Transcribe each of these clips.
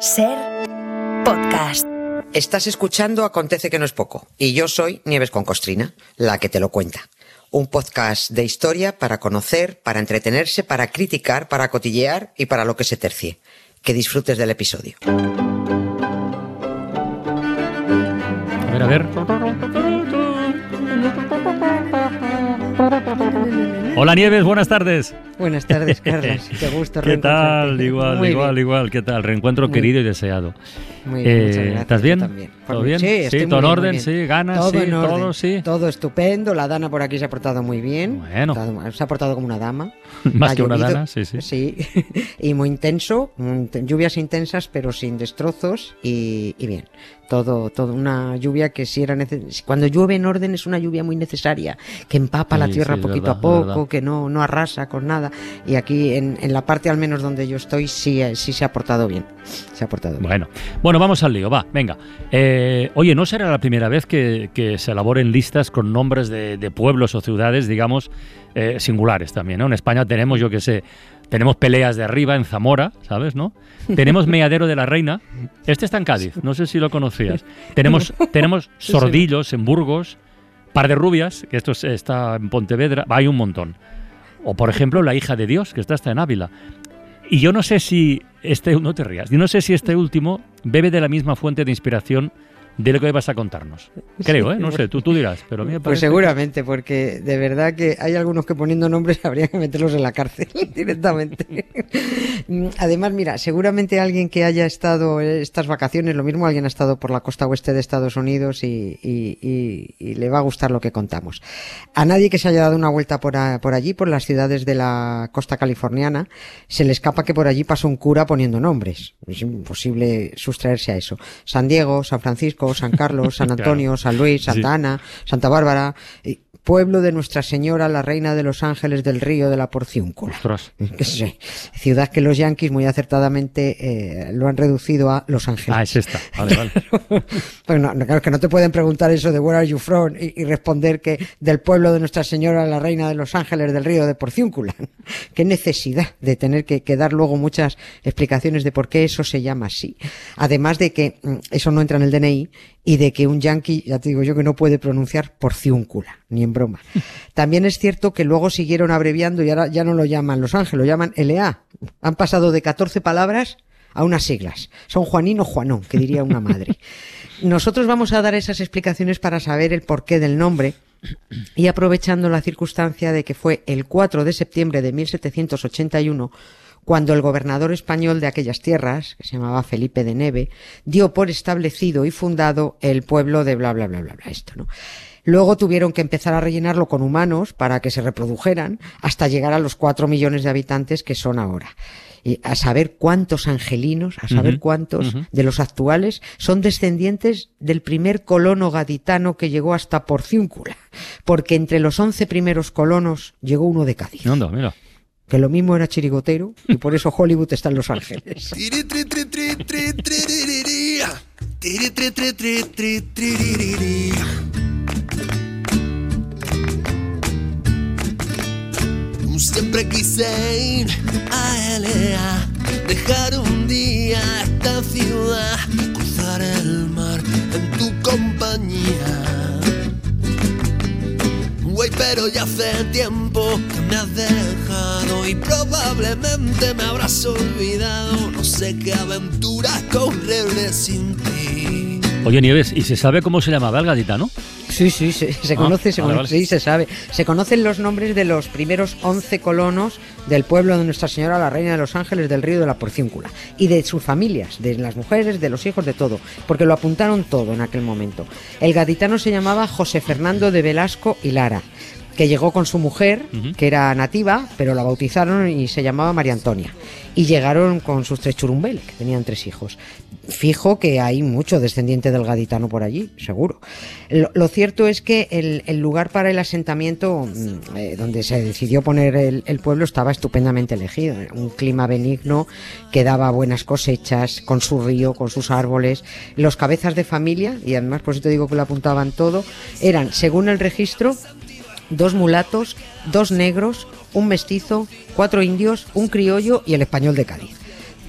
Ser podcast. Estás escuchando Acontece que no es poco y yo soy Nieves con Costrina, la que te lo cuenta. Un podcast de historia para conocer, para entretenerse, para criticar, para cotillear y para lo que se tercie. Que disfrutes del episodio. A ver, a ver. Hola Nieves, buenas tardes. Buenas tardes, Carlos. Qué gusto ¿Qué tal? Igual, Muy igual, bien. igual. ¿Qué tal? Reencuentro Muy- querido y deseado. Muy bien, muchas Eh, gracias. ¿Estás bien? también. ¿Todo bien? Sí, estoy Sí, muy todo en orden, bien. sí, ganas, todo sí, en orden, todo, sí. Todo estupendo. La Dana por aquí se ha portado muy bien. Bueno. Se ha portado como una dama. Más Ha que una dana, sí, sí. Sí. y muy intenso. Lluvias intensas, pero sin destrozos y, y bien. Todo, todo una lluvia que si era neces- cuando llueve en orden es una lluvia muy necesaria, que empapa la tierra sí, poquito verdad, a poco, que no, no arrasa con nada. Y aquí en, en la parte al menos donde yo estoy sí, eh, sí se ha portado bien. Se ha portado bien. Bueno, bueno, vamos al lío, va, venga. Eh, oye, no será la primera vez que, que se elaboren listas con nombres de, de pueblos o ciudades, digamos, eh, singulares también, ¿no? En España tenemos, yo qué sé, tenemos peleas de arriba en Zamora, ¿sabes, no? Tenemos Meadero de la Reina, este está en Cádiz, no sé si lo conocías. Tenemos, tenemos Sordillos en Burgos, Par de Rubias, que esto es- está en Pontevedra, hay un montón. O por ejemplo, La hija de Dios, que está hasta en Ávila. Y yo no sé si este, no te rías, yo no sé si este último bebe de la misma fuente de inspiración de lo que vas a contarnos. Creo, ¿eh? No sé, tú, tú dirás, pero a mí me Pues parece... seguramente, porque de verdad que hay algunos que poniendo nombres habría que meterlos en la cárcel directamente. Además, mira, seguramente alguien que haya estado estas vacaciones, lo mismo alguien ha estado por la costa oeste de Estados Unidos y, y- y- y le va a gustar lo que contamos. A nadie que se haya dado una vuelta por, a- por allí, por las ciudades de la costa californiana, se le escapa que por allí pasó un cura poniendo nombres. Es imposible sustraerse a eso. San Diego, San Francisco, San Carlos, San Antonio, San Luis, Santa Sí. Ana, Santa Bárbara, pueblo de Nuestra Señora, la Reina de los Ángeles del Río de la Porciúncula. Sí, ciudad que los yanquis muy acertadamente eh, lo han reducido a Los Ángeles. Ah, es esta. Vale, vale. Pues no, no, claro que no te pueden preguntar eso de where are you from y, y responder que del pueblo de Nuestra Señora, la Reina de los Ángeles del Río de Porciúncula. Qué necesidad de tener que, que dar luego muchas explicaciones de por qué eso se llama así. Además de que mm, eso no entra en el DNI y de que un yanqui, ya te digo yo, que no puede pronunciar Porciúncula, ni en broma. También es cierto que luego siguieron abreviando y ahora ya no lo llaman Los Ángeles, lo llaman LA. Han pasado de 14 palabras a unas siglas. Son Juanín o Juanón, que diría una madre. Nosotros vamos a dar esas explicaciones para saber el porqué del nombre y aprovechando la circunstancia de que fue el 4 de septiembre de 1781 cuando el gobernador español de aquellas tierras, que se llamaba Felipe de Neve, dio por establecido y fundado el pueblo de bla bla bla bla bla esto, ¿no? Luego tuvieron que empezar a rellenarlo con humanos para que se reprodujeran hasta llegar a los cuatro millones de habitantes que son ahora. Y a saber cuántos angelinos, a saber cuántos de los actuales son descendientes del primer colono gaditano que llegó hasta Porciúncula. Porque entre los once primeros colonos llegó uno de Cádiz. Anda, mira. Que lo mismo era chirigotero y por eso Hollywood está en Los Ángeles. Siempre quise ir a LA, dejar un día esta ciudad, cruzar el mar en tu compañía. Güey, pero ya probablemente me habrás olvidado. No sé qué aventuras correré sin ti. Oye, Nieves, ¿y se sabe cómo se llamaba el gaditano? Sí, sí, se, se Ah, conoce, se vale, conoce, vale. sí, se sabe. Se conocen los nombres de los primeros 11 colonos del pueblo de Nuestra Señora, la Reina de los Ángeles del Río de la Porciúncula. Y de sus familias, de las mujeres, de los hijos, de todo. Porque lo apuntaron todo en aquel momento. El gaditano se llamaba José Fernando de Velasco y Lara que llegó con su mujer, que era nativa, pero la bautizaron y se llamaba María Antonia. Y llegaron con sus tres churumbeles, que tenían tres hijos. Fijo que hay mucho descendiente del gaditano por allí, seguro. Lo, lo cierto es que el, el lugar para el asentamiento, mm, eh, donde se decidió poner el, el pueblo, estaba estupendamente elegido. Un clima benigno que daba buenas cosechas, con su río, con sus árboles. Los cabezas de familia, y además por eso te digo que lo apuntaban todo, eran, según el registro, dos mulatos, dos negros, un mestizo, cuatro indios, un criollo y el español de Cádiz.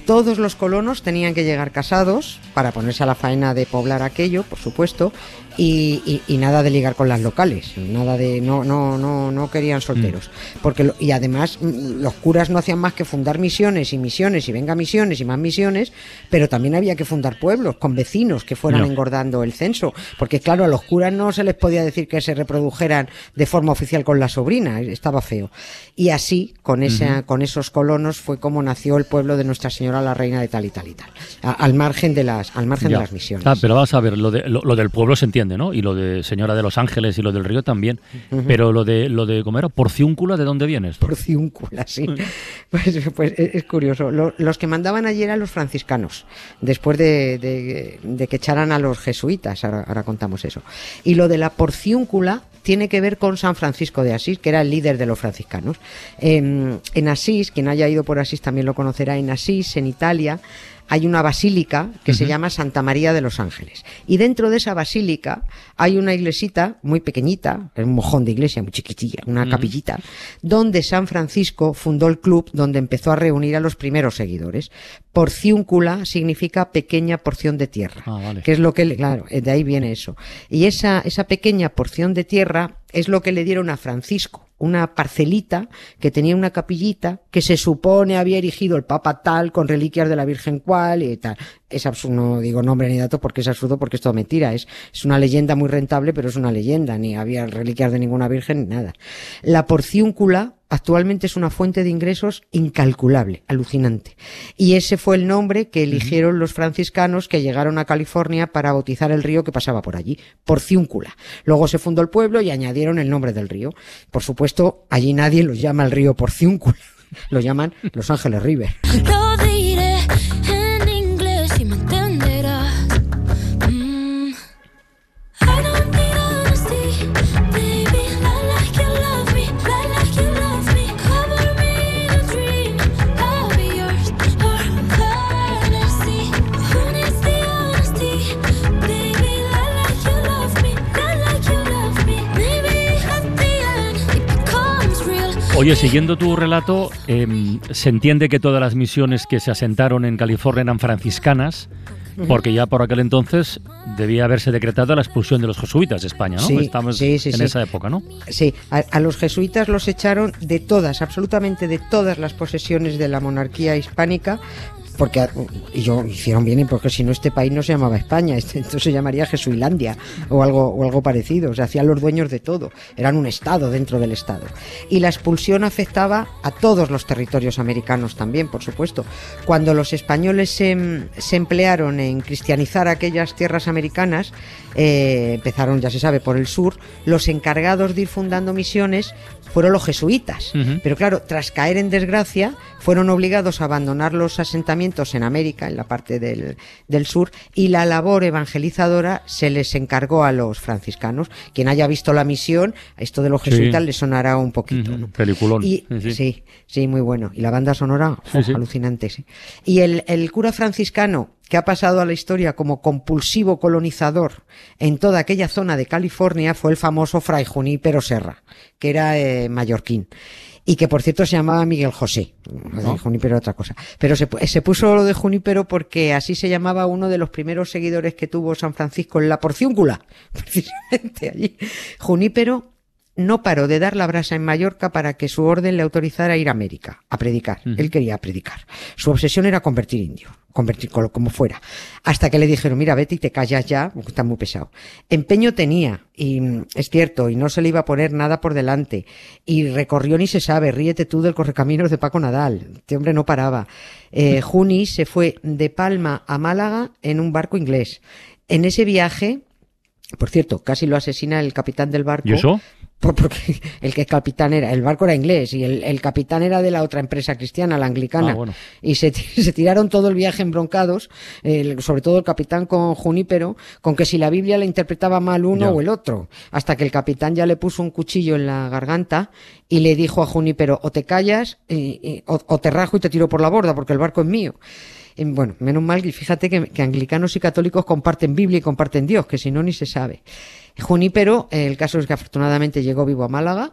Todos los colonos tenían que llegar casados para ponerse a la faena de poblar aquello, por supuesto, y, y- y nada de ligar con las locales, nada de no no no no querían solteros, porque lo- y además mm, los curas no hacían más que fundar misiones y misiones y venga misiones y más misiones, pero también había que fundar pueblos con vecinos que fueran engordando el censo, porque claro a los curas no se les podía decir que se reprodujeran de forma oficial con la sobrina, estaba feo, y así con esa con esos colonos fue como nació el pueblo de Nuestra Señora la Reina de tal y tal y tal, a- al margen de las al margen Ya. de las misiones. Ah, pero vamos a ver, lo, de, lo, lo del pueblo se entiende, ¿no? Y lo de Señora de los Ángeles y lo del río también. Pero lo de, lo de ¿cómo era? Porciúncula, ¿de dónde viene esto? Porciúncula, sí. Pues, pues es es curioso. Lo- los que mandaban allí eran los franciscanos, después de, de- de que echaran a los jesuitas, ahora, ahora contamos eso. Y lo de la porciúncula tiene que ver con San Francisco de Asís, que era el líder de los franciscanos. Em, en Asís, quien haya ido por Asís también lo conocerá, en Asís, en Italia, hay una basílica que se llama Santa María de los Ángeles. Y dentro de esa basílica hay una iglesita muy pequeñita, es un mojón de iglesia muy chiquitilla, una capillita, donde San Francisco fundó el club donde empezó a reunir a los primeros seguidores. Porciúncula significa pequeña porción de tierra, Ah, vale. que es lo que, claro, de ahí viene eso. Y esa, esa pequeña porción de tierra es lo que le dieron a Francisco, una parcelita que tenía una capillita que se supone había erigido el Papa tal con reliquias de la Virgen cual y tal. Es absurdo, no digo nombre ni dato porque es absurdo porque es todo mentira, es, es una leyenda muy rentable pero es una leyenda, ni había reliquias de ninguna Virgen ni nada. La porciúncula actualmente es una fuente de ingresos incalculable, alucinante. Y ese fue el nombre que eligieron los franciscanos que llegaron a California para bautizar el río que pasaba por allí, Porciúncula. Luego se fundó el pueblo y añadieron el nombre del río. Por supuesto, allí nadie los llama el río Porciúncula, lo llaman Los Ángeles River. Oye, siguiendo tu relato, em, se entiende que todas las misiones que se asentaron en California eran franciscanas, porque ya por aquel entonces debía haberse decretado la expulsión de los jesuitas de España, ¿no? Sí, Estamos sí, sí, en esa época, ¿no? Sí, a, a los jesuitas los echaron de todas, absolutamente de todas las posesiones de la monarquía hispánica, porque y yo hicieron bien, porque si no este país no se llamaba España, este, entonces se llamaría Jesuilandia o algo o algo parecido. Se hacían los dueños de todo, eran un estado dentro del estado. Y la expulsión afectaba a todos los territorios americanos también, por supuesto. Cuando los españoles se, se emplearon en cristianizar aquellas tierras americanas, eh, empezaron, ya se sabe, por el sur, los encargados de ir fundando misiones fueron los jesuitas. Pero claro, tras caer en desgracia, fueron obligados a abandonar los asentamientos en América, en la parte del, del sur, y la labor evangelizadora se les encargó a los franciscanos. Quien haya visto la misión, esto de los Sí. jesuitas le sonará un poquito. ¿no? peliculón. Y, Sí, sí. muy bueno. Y la banda sonora, sí. alucinante, sí. Y el, el cura franciscano que ha pasado a la historia como compulsivo colonizador en toda aquella zona de California fue el famoso Fray Junípero Serra, que era eh, mallorquín. Y que por cierto se llamaba Miguel José. De Junípero otra cosa. Pero se, pu- se puso lo de Junípero porque así se llamaba uno de los primeros seguidores que tuvo San Francisco en la Porciúncula. Precisamente allí. Junípero no paró de dar la brasa en Mallorca para que su orden le autorizara a ir a América, a predicar. Él quería predicar. Su obsesión era convertir indios, convertir como fuera. Hasta que le dijeron, mira, vete y te callas ya, porque está muy pesado. Empeño tenía, y mm, es cierto, y no se le iba a poner nada por delante. Y recorrió ni se sabe, ríete tú del correcaminos de Paco Nadal. Este hombre no paraba. Eh, Juni se fue de Palma a Málaga en un barco inglés. En ese viaje, por cierto, casi lo asesina el capitán del barco. ¿Y eso? Por- porque el que capitán era, el barco era inglés y el, el capitán era de la otra empresa cristiana, la anglicana. Ah, bueno. Y se, se tiraron todo el viaje embroncados, el- sobre todo el capitán con Junípero, con que si la Biblia la interpretaba mal uno Ya. o el otro. Hasta que el capitán ya le puso un cuchillo en la garganta y le dijo a Junípero, o te callas y- y- o, o te rajo y te tiro por la borda porque el barco es mío. Y bueno, menos mal que fíjate que, que anglicanos y católicos comparten Biblia y comparten Dios, que si no ni se sabe. Junípero, eh, el caso es que afortunadamente llegó vivo a Málaga,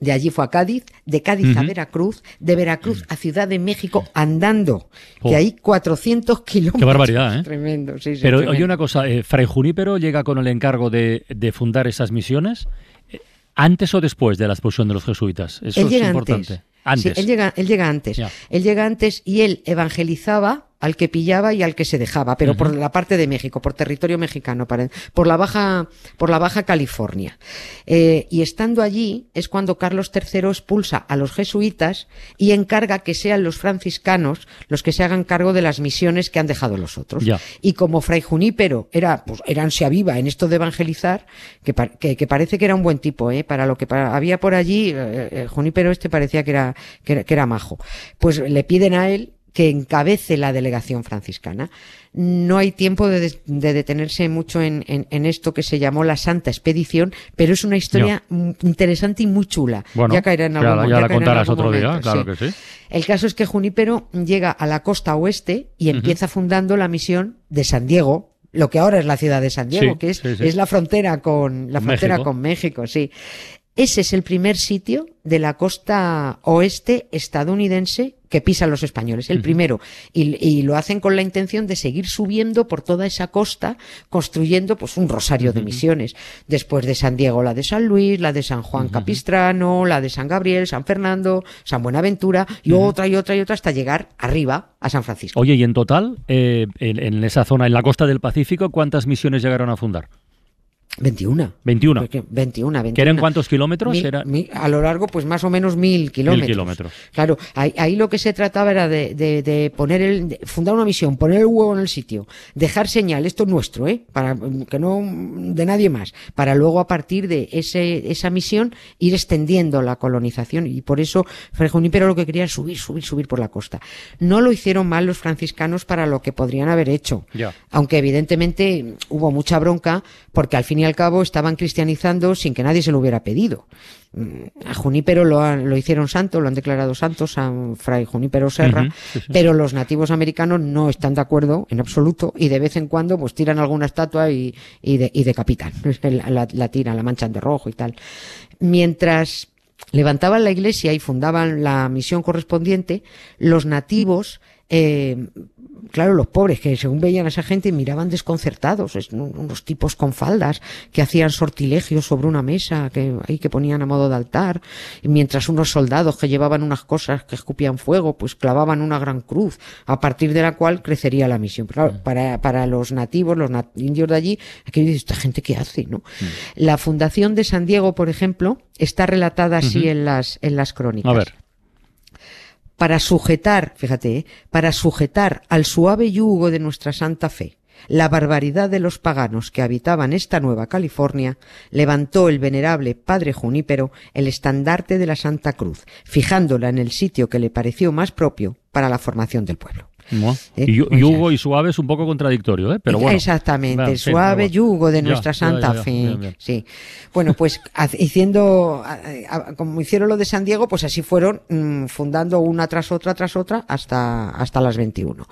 De allí fue a Cádiz, de Cádiz a. Veracruz, de Veracruz a Ciudad de México andando, Oh. que hay 400 kilómetros. Qué barbaridad, ¿eh? Tremendo, sí, sí. Pero tremendo. oye una cosa, eh, Fray Junípero llega con el encargo de, de fundar esas misiones eh, antes o después de la expulsión de los jesuitas. Eso es importante. antes. Antes. Sí, él llega, él llega antes. Él llega antes y él evangelizaba al que pillaba y al que se dejaba, pero por la parte de México, por territorio mexicano, por la baja, por la baja California. Eh, y estando allí es cuando Carlos III expulsa a los jesuitas y encarga que sean los franciscanos los que se hagan cargo de las misiones que han dejado los otros. Y como Fray Junípero era, pues, era ansia viva en esto de evangelizar, que, pa- que, que parece que era un buen tipo, ¿eh? Para lo que había por allí, eh, eh, Junípero este parecía que era, que era, que era majo. Pues le piden a él que encabece la delegación franciscana. No hay tiempo de, detenerse mucho en, en- en esto que se llamó la Santa Expedición, pero es una historia interesante y muy chula. Bueno, ya caerá en algún, la- mo- ya la contarás otro día, claro que sí. el caso es que Junípero llega a la costa oeste y empieza fundando la misión de San Diego, lo que ahora es la ciudad de San Diego, Sí, que es, sí, sí. es la frontera con la frontera México. con México, sí. Ese es el primer sitio de la costa oeste estadounidense que pisan los españoles, el primero. Y, y lo hacen con la intención de seguir subiendo por toda esa costa, construyendo pues un rosario de misiones. Después de San Diego, la de San Luis, la de San Juan Capistrano, la de San Gabriel, San Fernando, San Buenaventura, y otra y otra y otra hasta llegar arriba a San Francisco. Oye, y en total, eh, en, en esa zona, en la costa del Pacífico, ¿cuántas misiones llegaron a fundar? 21. 21. Porque 21, 21. ¿Que eran cuántos kilómetros? Mil- Era- mil- a lo largo, pues más o menos mil kilómetros. kilómetros. Claro, ahí, ahí lo que se trataba era de, de- de poner el, de fundar una misión, poner el huevo en el sitio, dejar señal, esto es nuestro, ¿eh? Para que no de nadie más, para luego a partir de ese, esa misión ir extendiendo la colonización y por eso Fray Junípero lo que quería es subir, subir, subir por la costa. No lo hicieron mal los franciscanos para lo que podrían haber hecho Ya. aunque evidentemente hubo mucha bronca porque al fin y al cabo estaban cristianizando sin que nadie se lo hubiera pedido. Mm, A Junípero lo, han- lo hicieron santo, lo han declarado santo, San Fray Junípero Serra, Ujú, sí, sí. pero los nativos americanos no están de acuerdo en absoluto y de vez en cuando pues tiran alguna estatua y, y, de- y decapitan, la, la- la tiran, la manchan de rojo y tal. Mientras levantaban la iglesia y fundaban la misión correspondiente, los nativos, eh, claro, los pobres que según veían a esa gente miraban desconcertados, es un- unos tipos con faldas que hacían sortilegios sobre una mesa que ahí que ponían a modo de altar, y mientras unos soldados que llevaban unas cosas que escupían fuego, pues clavaban una gran cruz, a partir de la cual crecería la misión. Pero claro, para, para los nativos, los nat- indios de allí, aquello dice, esta gente qué hace, ¿no? La fundación de San Diego, por ejemplo, está relatada así en las, en las crónicas A ver. Para sujetar, fíjate, ¿eh? para sujetar al suave yugo de nuestra santa fe la barbaridad de los paganos que habitaban esta nueva California, levantó el venerable padre Junípero el estandarte de la Santa Cruz, fijándola en el sitio que le pareció más propio para la formación del pueblo. Eh, Y, o y sea, Hugo y suave es un poco contradictorio, ¿eh? Pero bueno. Exactamente, Bueno, sí, suave yugo de nuestra ya, santa ya, fe. Bien, bien. Sí. Bueno, pues haciendo, como hicieron lo de San Diego, pues así fueron mm, fundando una tras otra tras otra hasta, hasta las 21.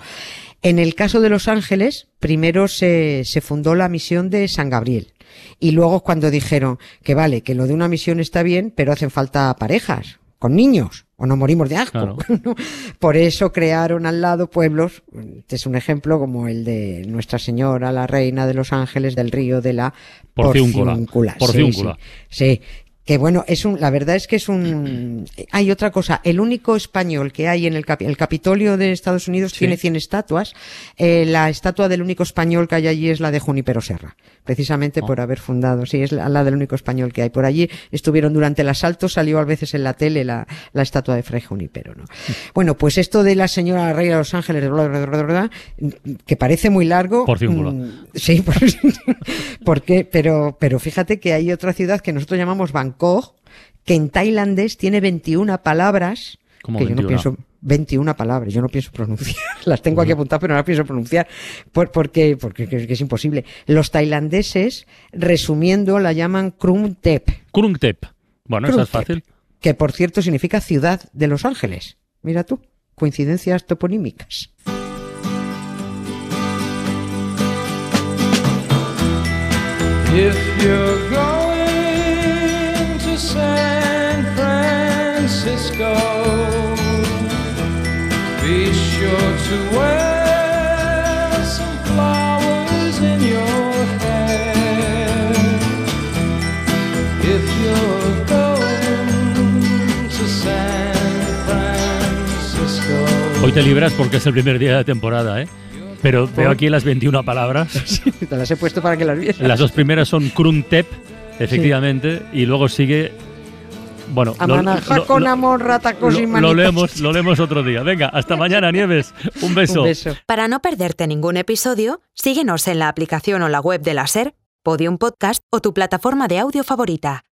En el caso de Los Ángeles, primero se, se fundó la misión de San Gabriel. Y luego cuando dijeron que vale, que lo de una misión está bien, pero hacen falta parejas, con niños, o no morimos de asco. Por eso crearon al lado pueblos, este es un ejemplo como el de Nuestra Señora, la Reina de los Ángeles del Río de la Porciúncula. Porciúncula. Sí, Porciúncula. Sí, sí. Que bueno, es un, la verdad es que es un, hay otra cosa, el único español que hay en el, el Capitolio de Estados Unidos Sí. tiene 100 estatuas, eh, la estatua del único español que hay allí es la de Junípero Serra, precisamente Oh. por haber fundado, sí, es la, la del único español que hay. Por allí estuvieron durante el asalto, salió a veces en la tele la, la estatua de Fray Junípero, ¿no? Bueno, pues esto de la señora Reina de los Ángeles, bla, bla, que parece muy largo. Porciúncula. mm, Sí, por- porque, pero, pero fíjate que hay otra ciudad que nosotros llamamos Bangkok, que en tailandés tiene 21 palabras. ¿Cómo que yo no 21? pienso, 21 palabras, yo no pienso pronunciar. Las tengo aquí apuntadas, pero no las pienso pronunciar. Por, porque, porque que- que es imposible. Los tailandeses, resumiendo, la llaman Krum Tep. Krungtep. Bueno, esa es Krung fácil. Que por cierto significa ciudad de Los Ángeles. Mira tú, coincidencias toponímicas. If you're Hoy te libras porque es el primer día de temporada, ¿eh? Pero veo aquí las 21 palabras. Te las he puesto para que las vieras. Las dos primeras son Kruntep, efectivamente, y luego sigue. Bueno, lo- con lo- amor, ratacos y lo, manitas. lo leemos, lo leemos otro día. Venga, hasta mañana, Nieves. Un beso. Un beso. Para no perderte ningún episodio, síguenos en la aplicación o la web de la SER, Podium Podcast o tu plataforma de audio favorita.